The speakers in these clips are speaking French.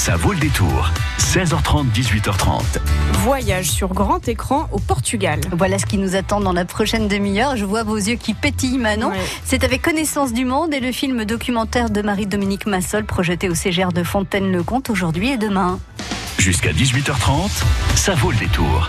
Ça vaut le détour. 16h30, 18h30. Voyage sur grand écran au Portugal. Voilà ce qui nous attend dans la prochaine demi-heure. Je vois vos yeux qui pétillent, Manon. Ouais. C'est avec Connaissance du Monde et le film documentaire de Marie-Dominique Massol projeté au CGR de Fontaine-le-Comte aujourd'hui et demain. Jusqu'à 18h30, ça vaut le détour.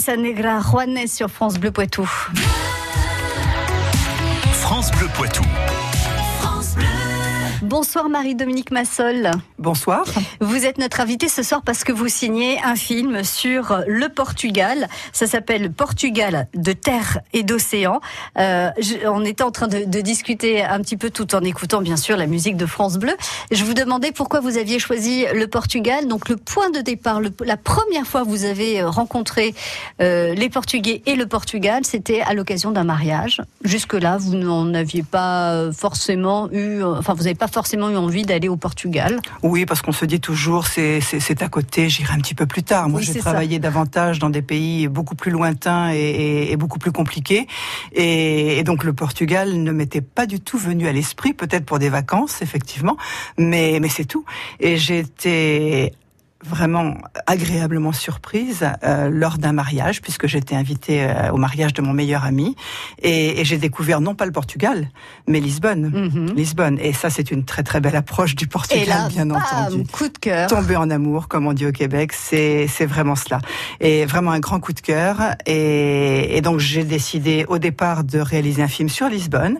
camisa negra, Juanes sur France Bleu Poitou. France Bleu Poitou. Bonsoir Marie-Dominique Massol. Bonsoir. Vous êtes notre invitée ce soir parce que vous signez un film sur le Portugal. Ça s'appelle Portugal de terre et d'océan. Euh, on était en train de, discuter un petit peu tout en écoutant bien sûr la musique de France Bleu. Je vous demandais pourquoi vous aviez choisi le Portugal. Donc le point de départ, la première fois que vous avez rencontré euh, les Portugais et le Portugal, c'était à l'occasion d'un mariage. Jusque-là, vous n'en aviez pas forcément eu, enfin vous n'avez pas forcément eu envie d'aller au Portugal. Parce qu'on se dit toujours, c'est à côté, j'irai un petit peu plus tard. Moi, Oui, j'ai ça. travaillé davantage dans des pays beaucoup plus lointains et, et- et beaucoup plus compliqués. Et, et donc, le Portugal ne m'était pas du tout venu à l'esprit, peut-être pour des vacances, effectivement, mais, mais c'est tout. Et j'étais vraiment agréablement surprise euh, lors d'un mariage, puisque j'étais invitée euh, au mariage de mon meilleur ami, et, et j'ai découvert non pas le Portugal, mais Lisbonne. Mhm. Lisbonne. Et ça, c'est une très très belle approche du Portugal, Et là, bien bam, entendu. coup de cœur. Tomber en amour, comme on dit au Québec, c'est c'est vraiment cela. Et vraiment un grand coup de cœur. Et, et donc j'ai décidé au départ de réaliser un film sur Lisbonne.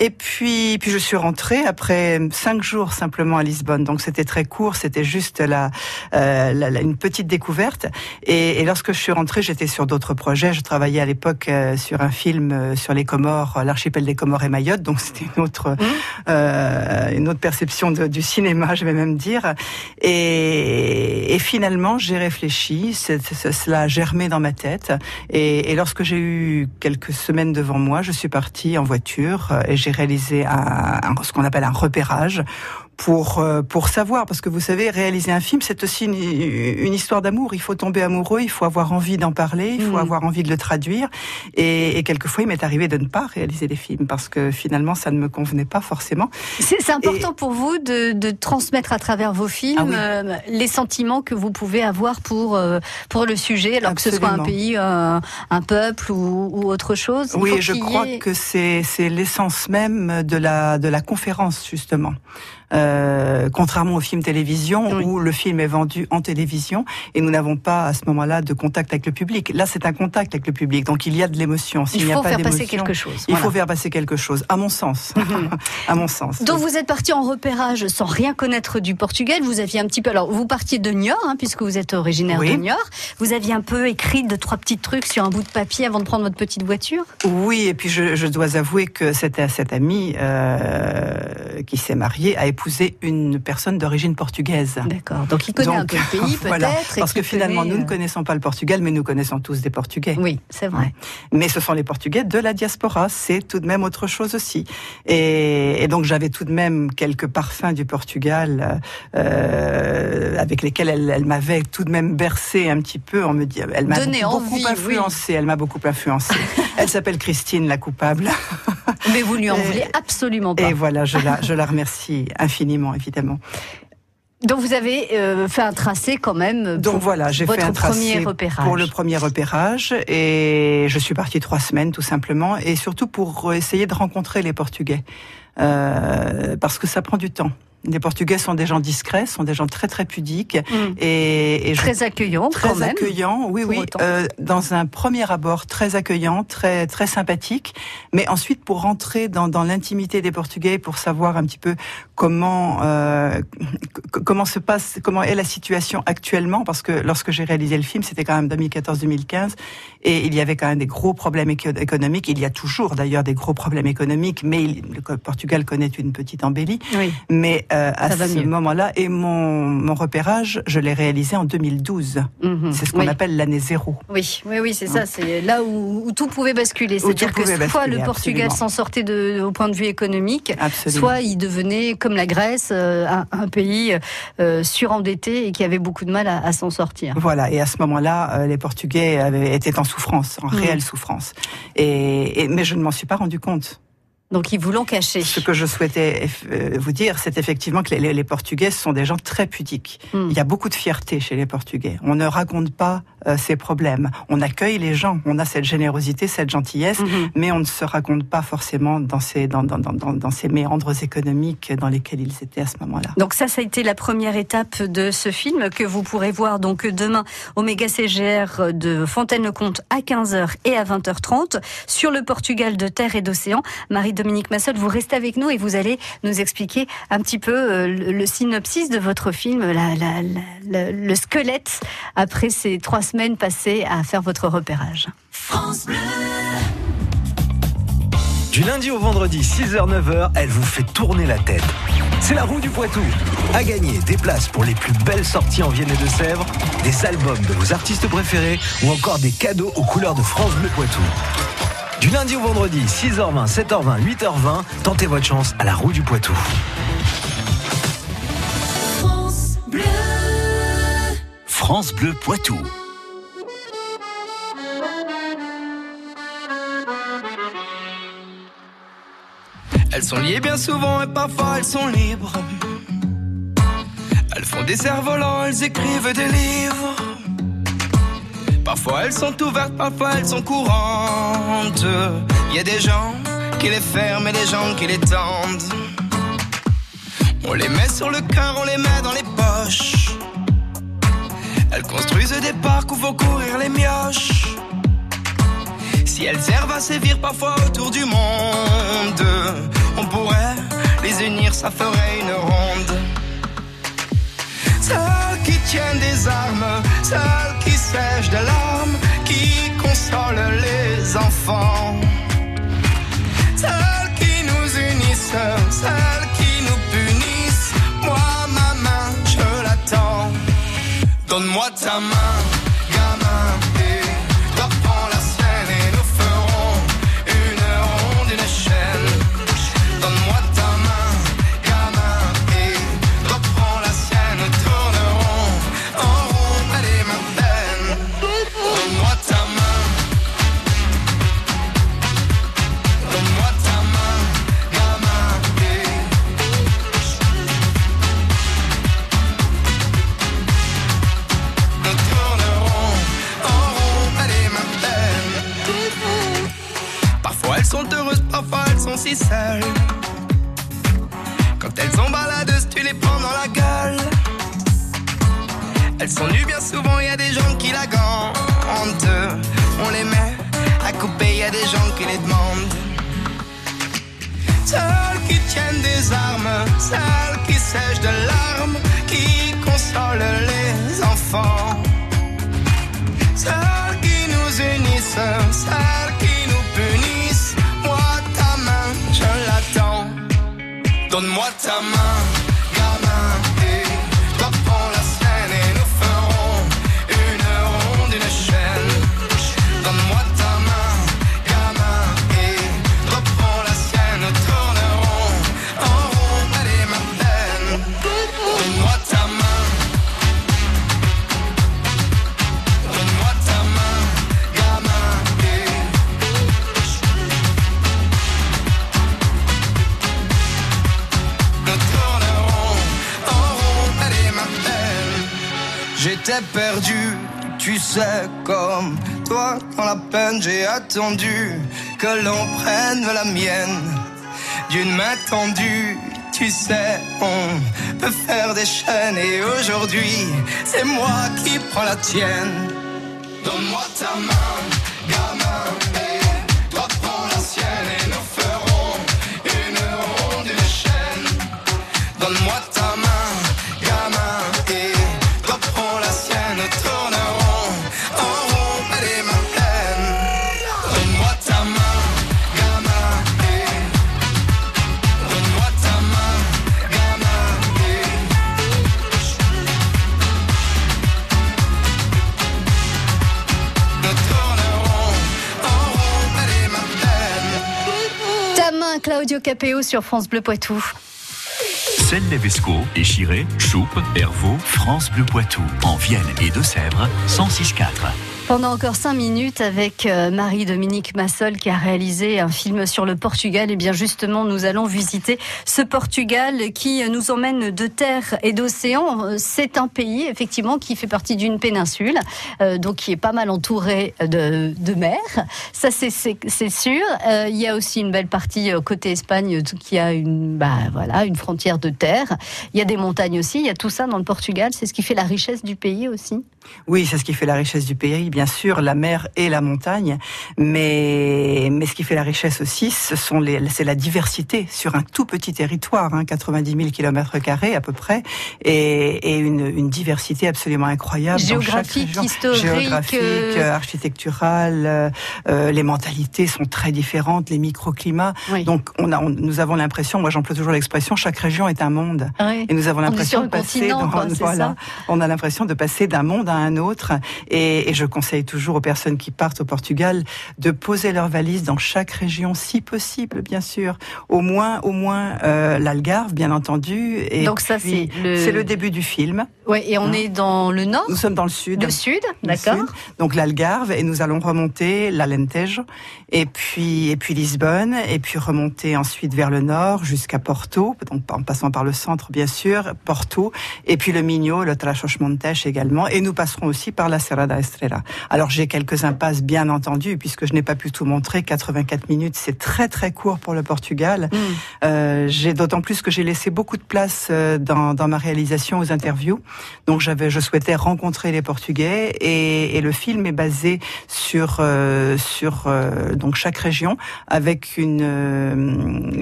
Et puis, puis je suis rentrée après cinq jours simplement à Lisbonne. Donc c'était très court, c'était juste la, euh, la- la- une petite découverte. Et, et lorsque je suis rentrée, j'étais sur d'autres projets. Je travaillais à l'époque euh, sur un film euh, sur les Comores, l'archipel des Comores et Mayotte. Donc c'était une autre, euh, une autre perception de- du cinéma, je vais même dire. Et, et finalement, j'ai réfléchi. Cela a germé dans ma tête. Et, lorsque j'ai eu quelques semaines devant moi, je suis partie en voiture euh, et j'ai réalisé ce qu'on appelle un repérage pour euh, pour savoir parce que vous savez réaliser un film c'est aussi une, une histoire d'amour il faut tomber amoureux il faut avoir envie d'en parler il faut Mhm. avoir envie de le traduire et, et quelquefois il m'est arrivé de ne pas réaliser des films parce que finalement ça ne me convenait pas forcément C'est important pour vous de, de transmettre à travers vos films Ah oui. euh, les sentiments que vous pouvez avoir pour euh, pour le sujet, alors que ce soit un pays, euh, un peuple ou, ou autre chose. Il Oui, je crois ait- que c'est c'est l'essence même de la de la conférence justement. Euh, contrairement au film télévision Oui. où le film est vendu en télévision et nous n'avons pas à ce moment-là de contact avec le public. Là, c'est un contact avec le public, donc il y a de l'émotion. S'il il a faut pas faire passer quelque chose. Il voilà. faut faire passer quelque chose, à mon sens. à mon sens. Donc vous êtes parti en repérage sans rien connaître du Portugal. Vous aviez un petit peu, alors vous partiez de Niort, hein, puisque vous êtes originaire Oui. de Niort. Vous aviez un peu écrit deux trois petits trucs sur un bout de papier avant de prendre votre petite voiture? Oui, et puis je, je dois avouer que cet, cet ami euh, qui s'est marié a épousé une personne d'origine portugaise. D'accord. Donc il connaît un peu le pays peut-être. voilà. Parce que finalement, connaît, nous ne euh, connaissons pas le Portugal, mais nous connaissons tous des Portugais. Oui, c'est vrai. Mais ce sont les Portugais de la diaspora, c'est tout de même autre chose aussi. Et, et donc j'avais tout de même quelques parfums du Portugal euh, avec lesquels elle, elle m'avait tout de même bercé un petit peu. On me dit, elle m'a beaucoup, envie, influencé. Elle m'a beaucoup influencé. elle s'appelle Christine, la coupable. Mais vous lui en voulez absolument pas. Et voilà, je la, je la remercie infiniment, évidemment. Donc vous avez euh, fait un tracé quand même. Donc pour voilà, j'ai fait un tracé pour le premier repérage et je suis partie trois semaines tout simplement et surtout pour essayer de rencontrer les Portugais Euh, parce que ça prend du temps. Les Portugais sont des gens discrets, sont des gens très très pudiques Mm. et, et je Très accueillant très quand même. accueillant, oui, oui, euh, dans un premier abord très accueillant, très très sympathique, mais ensuite pour rentrer dans, dans l'intimité des Portugais, pour savoir un petit peu comment euh, comment se passe, comment est la situation actuellement, parce que lorsque j'ai réalisé le film, c'était quand même 2014-2015, et il y avait quand même des gros problèmes éco- économiques. Il y a toujours d'ailleurs des gros problèmes économiques, mais il- le Portugal connaît une petite embellie. Oui. Mais euh, à ce moment-là, et mon, mon repérage, je l'ai réalisé en 2012. Mhm. C'est ce qu'on oui. appelle l'année zéro. Oui, oui, oui, c'est ça. C'est là où, où tout pouvait basculer. C'est-à-dire que soit basculer, le Portugal s'en sortait de, au point de vue économique, Absolument. soit il devenait comme la Grèce, euh, un, un pays euh, surendetté et qui avait beaucoup de mal à, à s'en sortir. Voilà, et à ce moment-là, euh, les Portugais avaient, étaient en souffrance, en Mhm. réelle souffrance. Et, et- mais je ne m'en suis pas rendu compte. Donc ils vous l'ont caché. Ce que je souhaitais euh, vous dire, c'est effectivement que les, les Portugais sont des gens très pudiques. Mm. Il y a beaucoup de fierté chez les Portugais. On ne raconte pas euh, ses problèmes. On accueille les gens. On a cette générosité, cette gentillesse, Mhm. mais on ne se raconte pas forcément dans ces, dans, dans, dans, dans, dans ces méandres économiques dans lesquels ils étaient à ce moment-là. Donc ça, ça a été la première étape de ce film que vous pourrez voir donc demain au méga CGR de Fontaine-le-Comte à 15h et à 20h30 sur le Portugal de terre et d'océan. Marie-Dominique Massol, vous restez avec nous et vous allez nous expliquer un petit peu euh, le, le synopsis de votre film, la- la- la- le, le squelette après ces trois semaines passées à faire votre repérage. Du lundi au vendredi, 6h-9h, elle vous fait tourner la tête. C'est la roue du Poitou. À gagner des places pour les plus belles sorties en Vienne et de Sèvres, des albums de vos artistes préférés ou encore des cadeaux aux couleurs de France Bleu Poitou. Du lundi au vendredi, 6h20, 7h20, 8h20, tentez votre chance à la roue du Poitou. France Bleu Poitou. Elles sont liées bien souvent et parfois elles sont libres. Elles font des cerfs-volants, elles écrivent des livres. Parfois elles sont ouvertes, parfois elles sont courantes. Il y a des gens qui les ferment et des gens qui les tendent. On les met sur le cœur, on les met dans les poches. Elles construisent des parcs où vont courir les mioches. Si elles servent à sévir parfois autour du monde, on pourrait les unir, ça ferait une ronde. Celles qui tiennent des armes, celles qui sèchent de larmes, qui consolent les enfants. Celles qui nous unissent, celles qui nous punissent. Moi, ma main, je l'attends. Donne-moi ta main, elles sont si seules. Quand elles sont baladeuses, tu les prends dans la gueule. Elles sont nues bien souvent, y a des gens qui la gantent. On les met à couper, y a des gens qui les demandent. Celles qui tiennent des armes, celles qui sèchent de larmes, qui consolent les enfants. Celles qui nous unissent, celles Donne-moi ta main, comme toi dans la peine, j'ai attendu que l'on prenne la mienne d'une main tendue. Tu sais, on peut faire des chaînes et aujourd'hui, c'est moi qui prends la tienne. Donne-moi ta main, gamin, et Claudio Capéo sur France Bleu Poitou. Celle-Levesco, Échiré, Choupe, Hervaux, France Bleu Poitou, en Vienne et Deux-Sèvres, 106.4. Pendant encore cinq minutes avec euh, Marie-Dominique Massol qui a réalisé un film sur le Portugal. Et bien justement, nous allons visiter ce Portugal qui nous emmène de terre et d'océan. Euh, C'est un pays effectivement qui fait partie d'une péninsule, euh, donc qui est pas mal entouré de, de mer. Ça c'est sûr. Euh, il y a aussi une belle partie euh, côté Espagne qui a une bah voilà une frontière de terre. Il y a des montagnes aussi. Il y a tout ça dans le Portugal. C'est ce qui fait la richesse du pays aussi. Oui, c'est ce qui fait la richesse du pays, bien sûr, la mer et la montagne. Mais, mais ce qui fait la richesse aussi, ce sont les, c'est la diversité sur un tout petit territoire, hein, 90 000 kilomètres carrés à peu près, et, et une, une diversité absolument incroyable. dans chaque Géographique, région. historique, géographique, euh, architecturale. euh, euh, les mentalités sont très différentes, les microclimats. Oui. Donc, on a, on- nous avons l'impression, moi j'emploie toujours l'expression, chaque région est un monde. Oui. Et nous avons l'impression de passer dans- quoi, voilà, ça on a l'impression de passer d'un monde à un autre et, et je conseille toujours aux personnes qui partent au Portugal de poser leur valise dans chaque région, si possible, bien sûr. Au moins, au moins euh, l'Algarve, bien entendu. Et Donc ça, c'est le- début du film. Ouais, et on Hein est dans le nord, Nous sommes dans le sud. le sud, d'accord. Donc l'Algarve et nous allons remonter l'Alentejo et puis et puis Lisbonne et puis remonter ensuite vers le nord jusqu'à Porto, donc en passant par le centre bien sûr, Porto et puis le Minho, le Trás-os-Montes également et nous passerons aussi par la Serra da Estrela. Alors j'ai quelques impasses bien entendu puisque je n'ai pas pu tout montrer. 84 minutes, c'est très très court pour le Portugal. Mm. Euh, j'ai d'autant plus que j'ai laissé beaucoup de place euh, dans, dans ma réalisation aux interviews. Donc j'avais, je souhaitais rencontrer les Portugais et, et le film est basé sur euh, sur euh, donc chaque région avec une euh,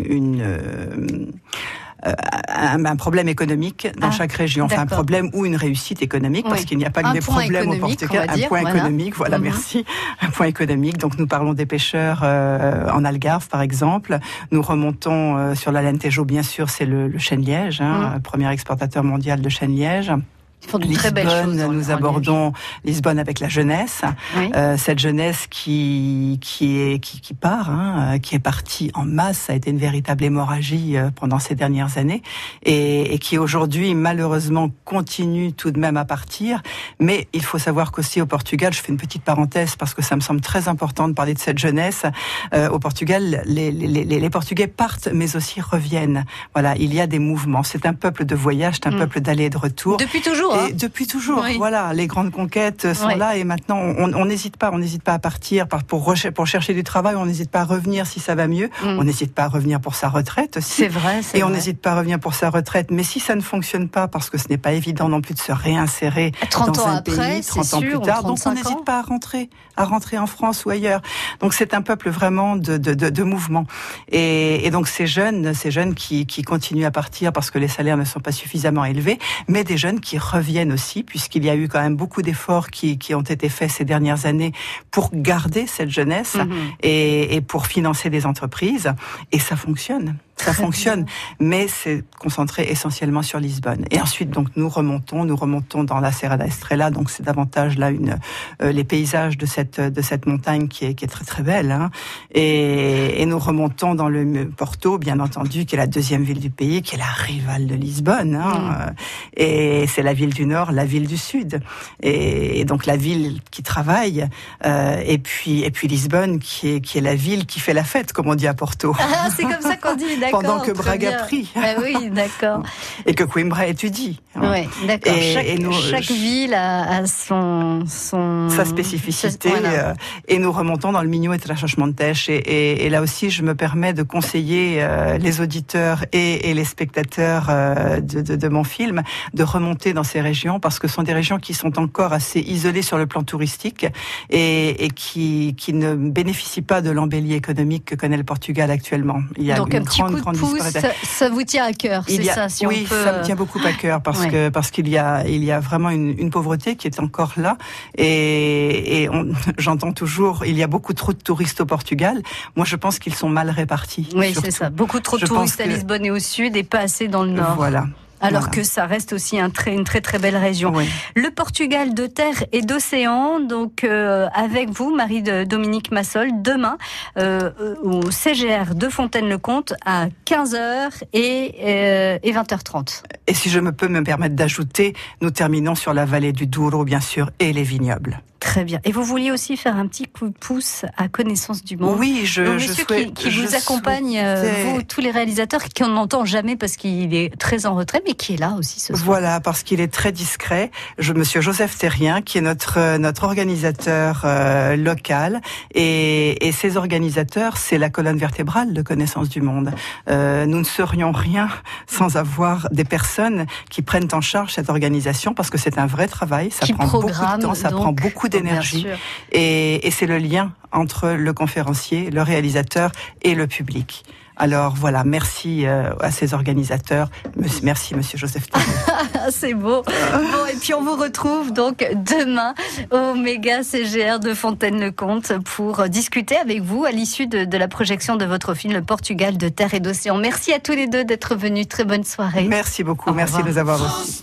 une euh, un, un problème économique dans Ah, chaque région, enfin un problème ou une réussite économique, parce qu'il n'y a pas que des problèmes au Portugal, un point voilà. économique, voilà, Mhm. merci, un point économique. Donc nous parlons des pêcheurs euh, en Algarve, par exemple. Nous remontons euh, sur l'Alentejo, bien sûr, c'est le, le chêne-liège, hein, Mhm. premier exportateur mondial de chêne-liège. Ils font de très belles Lisbonne, choses. nous abordons Lisbonne avec la jeunesse. Oui. euh, cette jeunesse qui qui est qui, qui part, hein, euh, qui est partie en masse. Ça a été une véritable hémorragie euh, pendant ces dernières années et, et qui aujourd'hui malheureusement continue tout de même à partir. Mais il faut savoir qu'aussi au Portugal, je fais une petite parenthèse parce que ça me semble très important de parler de cette jeunesse. Euh, au Portugal, les, les, les, les Portugais partent mais aussi reviennent. Voilà, il y a des mouvements. C'est un peuple de voyage, c'est un Mm. peuple d'aller et de retour. Depuis toujours. Hein. Et depuis toujours, Oui. voilà, les grandes conquêtes sont Oui. là et maintenant on on n'hésite pas, on n'hésite pas à partir par- pour, recher- pour chercher du travail, on n'hésite pas à revenir si ça va mieux, Mm. on n'hésite pas à revenir pour sa retraite aussi. C'est vrai. c'est Et on n'hésite pas à revenir pour sa retraite. Mais si ça ne fonctionne pas, parce que ce n'est pas évident non plus de se réinsérer 30 dans ans un après, pays, c'est 30 ans sûr, plus tard, donc on 35 ans. n'hésite pas à rentrer, à rentrer en France ou ailleurs. Donc c'est un peuple vraiment de, de, de, de mouvement. Et, et donc ces jeunes, ces jeunes qui, qui continuent à partir parce que les salaires ne sont pas suffisamment élevés, mais des jeunes qui reviennent aussi, puisqu'il y a eu quand même beaucoup d'efforts qui, qui ont été faits ces dernières années pour garder cette jeunesse Mhm. et, et pour financer des entreprises. Et ça fonctionne. Ça fonctionne, mais c'est concentré essentiellement sur Lisbonne. Et ensuite, donc, nous remontons, nous remontons dans la Serra da Estrela, donc c'est davantage là une euh, les paysages de cette de cette montagne qui est qui est très très belle. Hein. Et, et nous remontons dans le Porto, bien entendu, qui est la deuxième ville du pays, qui est la rivale de Lisbonne. Hein. Et c'est la ville du Nord, la ville du Sud. Et, et donc la ville qui travaille, euh, et puis et puis Lisbonne, qui est qui est la ville qui fait la fête, comme on dit à Porto. Ah, c'est comme ça qu'on dit. Pendant que Braga bien. prie. Ah oui, d'accord. et que Coimbra étudie. hein. Ouais, d'accord. Et- Chaque, et nous- chaque ville a, a son, son sa spécificité Voilà. euh, et nous remontons dans le Minho et Trás-os-Montes et, et, et là aussi je me permets de conseiller euh, les auditeurs et, et les spectateurs euh, de, de, de mon film de remonter dans ces régions parce que ce sont des régions qui sont encore assez isolées sur le plan touristique et, et qui, qui ne bénéficient pas de l'embellie économique que connaît le Portugal actuellement. Il y a Donc une un grande, coup de grande pouce, disparité. ça, ça vous tient à cœur, c'est ça, si oui, on peut. ça me tient beaucoup à cœur parce Ouais. que parce qu'il y a il y a vraiment une, une pauvreté qui est encore là et, et on- j'entends toujours il y a beaucoup trop de touristes au Portugal. Moi, je pense qu'ils sont mal répartis. Oui, c'est ça. Beaucoup trop de touristes à Lisbonne et au sud et pas assez dans le nord. Voilà. Alors Voilà. que ça reste aussi un très, une très très belle région. Oui. Le Portugal de terre et d'océan, donc euh, avec vous, Marie de Dominique Massol, demain euh, au CGR de Fontaine-le-Comte à 15h et, euh, et 20h30. Et si je me peux me permettre d'ajouter, nous terminons sur la vallée du Douro, bien sûr, et les vignobles. Très bien. Et vous vouliez aussi faire un petit coup de pouce à connaissance du monde. Oui, je, Donc, je monsieur souhaite. qui, qui je vous accompagne, euh, souhaitais- vous, tous les réalisateurs, qui on n'entend jamais parce qu'il est très en retrait, mais qui est là aussi ce soir. Voilà, parce qu'il est très discret. Je, Monsieur Joseph Terrien, qui est notre euh, notre organisateur euh, local, et, et ces organisateurs, c'est la colonne vertébrale de Connaissance du Monde. Euh, nous ne serions rien sans avoir des personnes qui prennent en charge cette organisation, parce que c'est un vrai travail. Ça Qui prend beaucoup programme, de temps, ça donc, prend beaucoup d'énergie, et, et c'est le lien entre le conférencier, le réalisateur et le public. Alors voilà, merci euh, à ces organisateurs. Merci, Monsieur Joseph c'est beau. Bon, et puis on vous retrouve donc demain au méga CGR de Fontaine-le-Comte pour discuter avec vous à l'issue de, de la projection de votre film Le Portugal de terre et d'océan. Merci à tous les deux d'être venus. Très bonne soirée. Merci beaucoup, Au merci revoir. de nous avoir reçus.